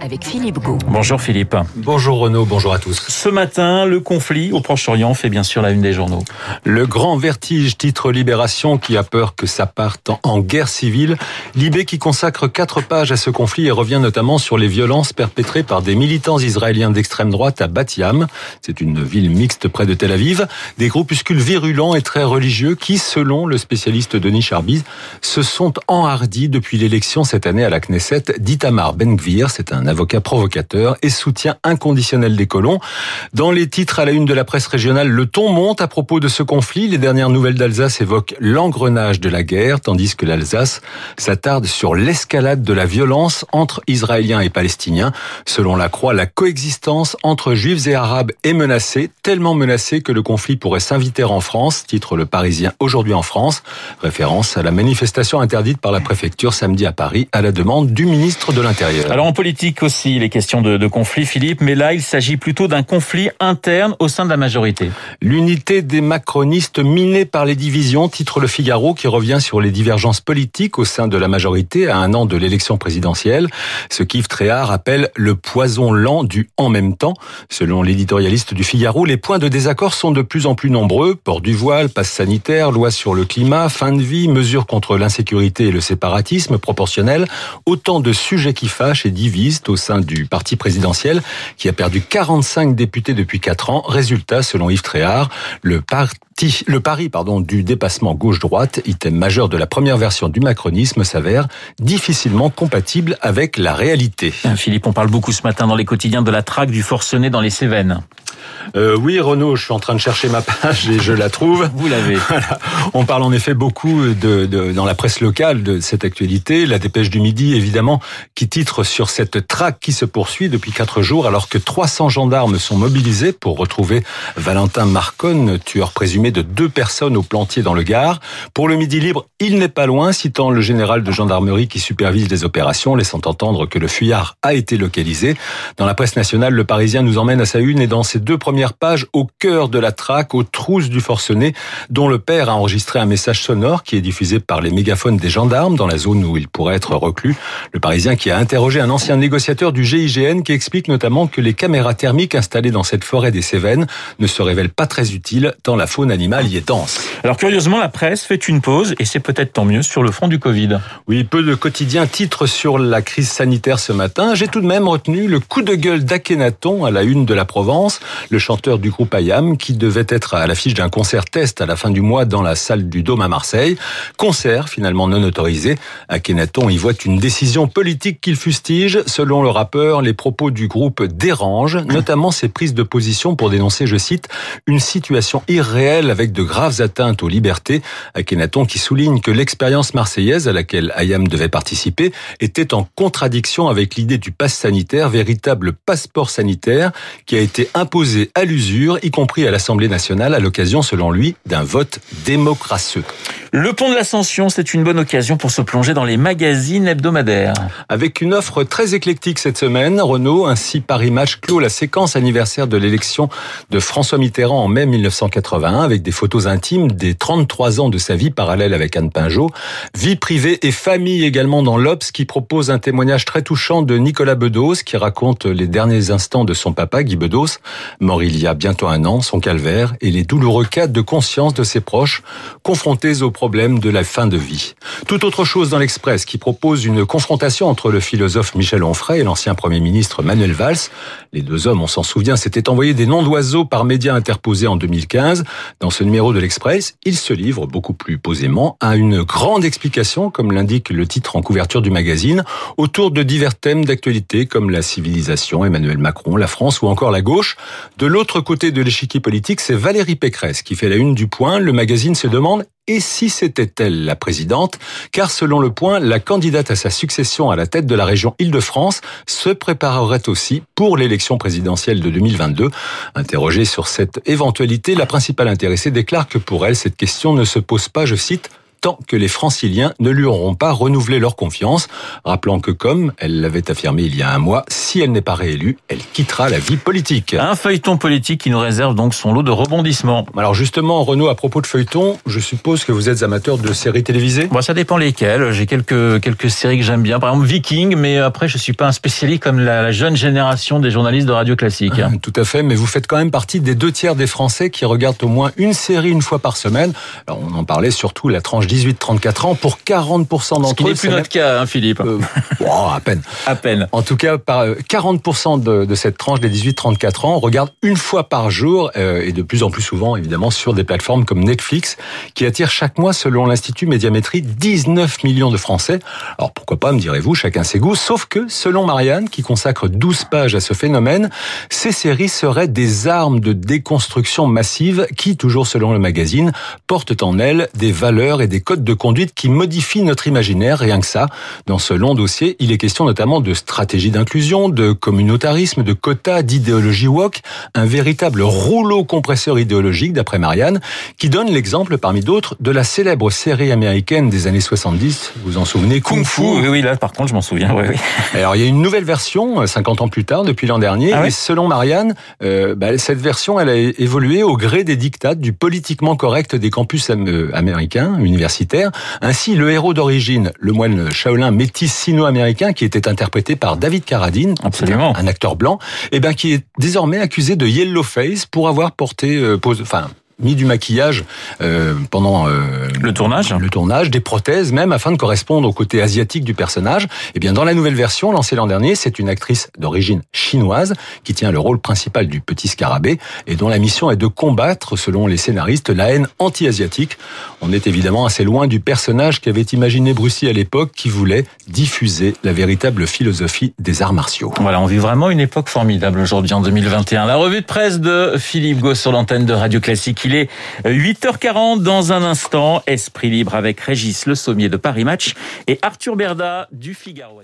avec Philippe Gau. Bonjour Philippe. Bonjour Renaud, bonjour à tous. Ce matin, le conflit au Proche-Orient fait bien sûr la une des journaux. Le grand vertige, titre Libération, qui a peur que ça parte en guerre civile. Libé qui consacre quatre pages à ce conflit et revient notamment sur les violences perpétrées par des militants israéliens d'extrême droite à Bat Yam. C'est une ville mixte près de Tel Aviv. Des groupuscules virulents et très religieux qui, selon le spécialiste Denis Charbiz, se sont enhardis depuis l'élection cette année à la Knesset d'Itamar Ben-Gvir. C'est un avocat provocateur et soutien inconditionnel des colons. Dans les titres à la une de la presse régionale, le ton monte à propos de ce conflit. Les dernières nouvelles d'Alsace évoquent l'engrenage de la guerre, tandis que l'Alsace s'attarde sur l'escalade de la violence entre Israéliens et Palestiniens. Selon la Croix, la coexistence entre Juifs et Arabes est menacée, tellement menacée que le conflit pourrait s'inviter en France, titre le Parisien aujourd'hui en France, référence à la manifestation interdite par la préfecture samedi à Paris à la demande du ministre de l'Intérieur. En politique aussi, les questions de, de conflit, Philippe, mais là il s'agit plutôt d'un conflit interne au sein de la majorité. L'unité des macronistes minée par les divisions, titre le Figaro, qui revient sur les divergences politiques au sein de la majorité à un an de l'élection présidentielle, ce qu'Yves Tréhard appelle le poison lent du en même temps. Selon l'éditorialiste du Figaro, les points de désaccord sont de plus en plus nombreux. Port du voile, passe sanitaire, loi sur le climat, fin de vie, mesures contre l'insécurité et le séparatisme proportionnel. Autant de sujets qui fâchent et au sein du parti présidentiel qui a perdu 45 députés depuis 4 ans. Résultat, selon Yves Tréhard, le pari du dépassement gauche-droite, item majeur de la première version du macronisme, s'avère difficilement compatible avec la réalité. Philippe, on parle beaucoup ce matin dans les quotidiens de la traque du forcené dans les Cévennes. Euh, oui, Renaud, je suis en train de chercher ma page et je la trouve. Vous l'avez. Voilà. On parle en effet beaucoup de, de, dans la presse locale de cette actualité. La dépêche du midi, évidemment, qui titre sur cette traque qui se poursuit depuis quatre jours, alors que 300 gendarmes sont mobilisés pour retrouver Valentin Marconne, tueur présumé de deux personnes au plantier dans le Gard. Pour le midi libre, il n'est pas loin, citant le général de gendarmerie qui supervise les opérations, laissant entendre que le fuyard a été localisé. Dans la presse nationale, le Parisien nous emmène à sa une et dans ses deux premières pages, au cœur de la traque, aux trousses du forcené, dont le père a enregistré un message sonore qui est diffusé par les mégaphones des gendarmes dans la zone où il pourrait être reclus. Le Parisien qui a interrogé un ancien négociateur du GIGN qui explique notamment que les caméras thermiques installées dans cette forêt des Cévennes ne se révèlent pas très utiles tant la faune animale y est dense. Alors curieusement, la presse fait une pause et c'est peut-être tant mieux sur le front du Covid. Oui, peu de quotidiens titrent sur la crise sanitaire ce matin. J'ai tout de même retenu le coup de gueule d'Akhenaton à la une de la Provence, le chanteur du groupe Ayam qui devait être à l'affiche d'un concert test à la fin du mois dans la salle du Dôme à Marseille. Concert finalement non autorisé. Akhenaton y voit une décision politique qu'il fustige. Selon le rappeur, les propos du groupe dérangent, notamment ses prises de position pour dénoncer, je cite, une situation irréelle avec de graves atteintes aux libertés. Akhenaton qui souligne que l'expérience marseillaise à laquelle Ayam devait participer était en contradiction avec l'idée du pass sanitaire, véritable passeport sanitaire qui a été imposé à l'usure, y compris à l'Assemblée nationale, à l'occasion, selon lui, d'un vote démocratieux. Le pont de l'Ascension, c'est une bonne occasion pour se plonger dans les magazines hebdomadaires. Avec une offre très éclectique cette semaine, Renault, ainsi Paris Match clôt la séquence anniversaire de l'élection de François Mitterrand en mai 1981 avec des photos intimes des 33 ans de sa vie parallèle avec Anne Pinjot. Vie privée et famille également dans l'Obs qui propose un témoignage très touchant de Nicolas Bedos qui raconte les derniers instants de son papa Guy Bedos, mort il y a bientôt un an, son calvaire et les douloureux cas de conscience de ses proches confrontés aux problème de la fin de vie. Tout autre chose dans l'Express qui propose une confrontation entre le philosophe Michel Onfray et l'ancien Premier ministre Manuel Valls. Les deux hommes, on s'en souvient, s'étaient envoyés des noms d'oiseaux par médias interposés en 2015. Dans ce numéro de l'Express, ils se livrent beaucoup plus posément à une grande explication, comme l'indique le titre en couverture du magazine, autour de divers thèmes d'actualité comme la civilisation, Emmanuel Macron, la France ou encore la gauche. De l'autre côté de l'échiquier politique, c'est Valérie Pécresse qui fait la une du point. Le magazine se demande et si c'était elle la présidente, car selon le point, la candidate à sa succession à la tête de la région Île-de-France se préparerait aussi pour l'élection présidentielle de 2022. Interrogée sur cette éventualité, la principale intéressée déclare que pour elle, cette question ne se pose pas, je cite, tant que les franciliens ne lui auront pas renouvelé leur confiance, rappelant que comme elle l'avait affirmé il y a un mois, si elle n'est pas réélue, elle quittera la vie politique. Un feuilleton politique qui nous réserve donc son lot de rebondissements. Alors justement, Renaud, à propos de feuilleton, je suppose que vous êtes amateur de séries télévisées? Bon, ça dépend lesquelles. J'ai quelques quelques séries que j'aime bien, par exemple Viking, mais après je suis pas un spécialiste comme la, la jeune génération des journalistes de radio classique. Tout à fait, mais vous faites quand même partie des deux tiers des Français qui regardent au moins une série une fois par semaine. Alors, on en parlait surtout la tranche 18-34 ans pour 40% d'entre eux. Ce n'est plus notre cas, hein, Philippe. Euh, oh, à peine. À peine. En tout cas, par 40% de, de, cette tranche des 18-34 ans regardent une fois par jour euh, et de plus en plus souvent, évidemment, sur des plateformes comme Netflix, qui attire chaque mois, selon l'Institut Médiamétrie, 19 millions de Français. Alors pourquoi pas, me direz-vous, chacun ses goûts. Sauf que, selon Marianne, qui consacre 12 pages à ce phénomène, ces séries seraient des armes de déconstruction massive qui, toujours selon le magazine, portent en elles des valeurs et des codes de conduite qui modifient notre imaginaire, rien que ça. Dans ce long dossier, il est question notamment de stratégie d'inclusion, de communautarisme, de quotas, d'idéologie woke, un véritable rouleau compresseur idéologique, d'après Marianne, qui donne l'exemple, parmi d'autres, de la célèbre série américaine des années 70, vous vous en souvenez, Kung, Fu. Oui, oui, là, par contre, je m'en souviens, oui, oui. Alors, il y a une nouvelle version, 50 ans plus tard, depuis l'an dernier, ah et selon Marianne, euh, bah, cette version, elle a évolué au gré des dictats du politiquement correct des campus américains, universitaires. Ainsi, le héros d'origine, le moine Shaolin métis sino-américain, qui était interprété par David Carradine, Absolument. un acteur blanc, et eh ben qui est désormais accusé de yellow face pour avoir porté, euh, pose, enfin mis du maquillage euh, pendant euh, le tournage, le tournage, des prothèses même afin de correspondre au côté asiatique du personnage. Et eh bien dans la nouvelle version lancée l'an dernier, c'est une actrice d'origine chinoise qui tient le rôle principal du petit scarabée et dont la mission est de combattre, selon les scénaristes, la haine anti-asiatique. On est évidemment assez loin du personnage qu'avait imaginé Bruce à l'époque, qui voulait diffuser la véritable philosophie des arts martiaux. Voilà, on vit vraiment une époque formidable aujourd'hui en 2021. La revue de presse de Philippe Goss sur l'antenne de Radio Classique. Il est 8h40 dans un instant. Esprit libre avec Régis Le Sommier de Paris Match et Arthur Berda du Figaro.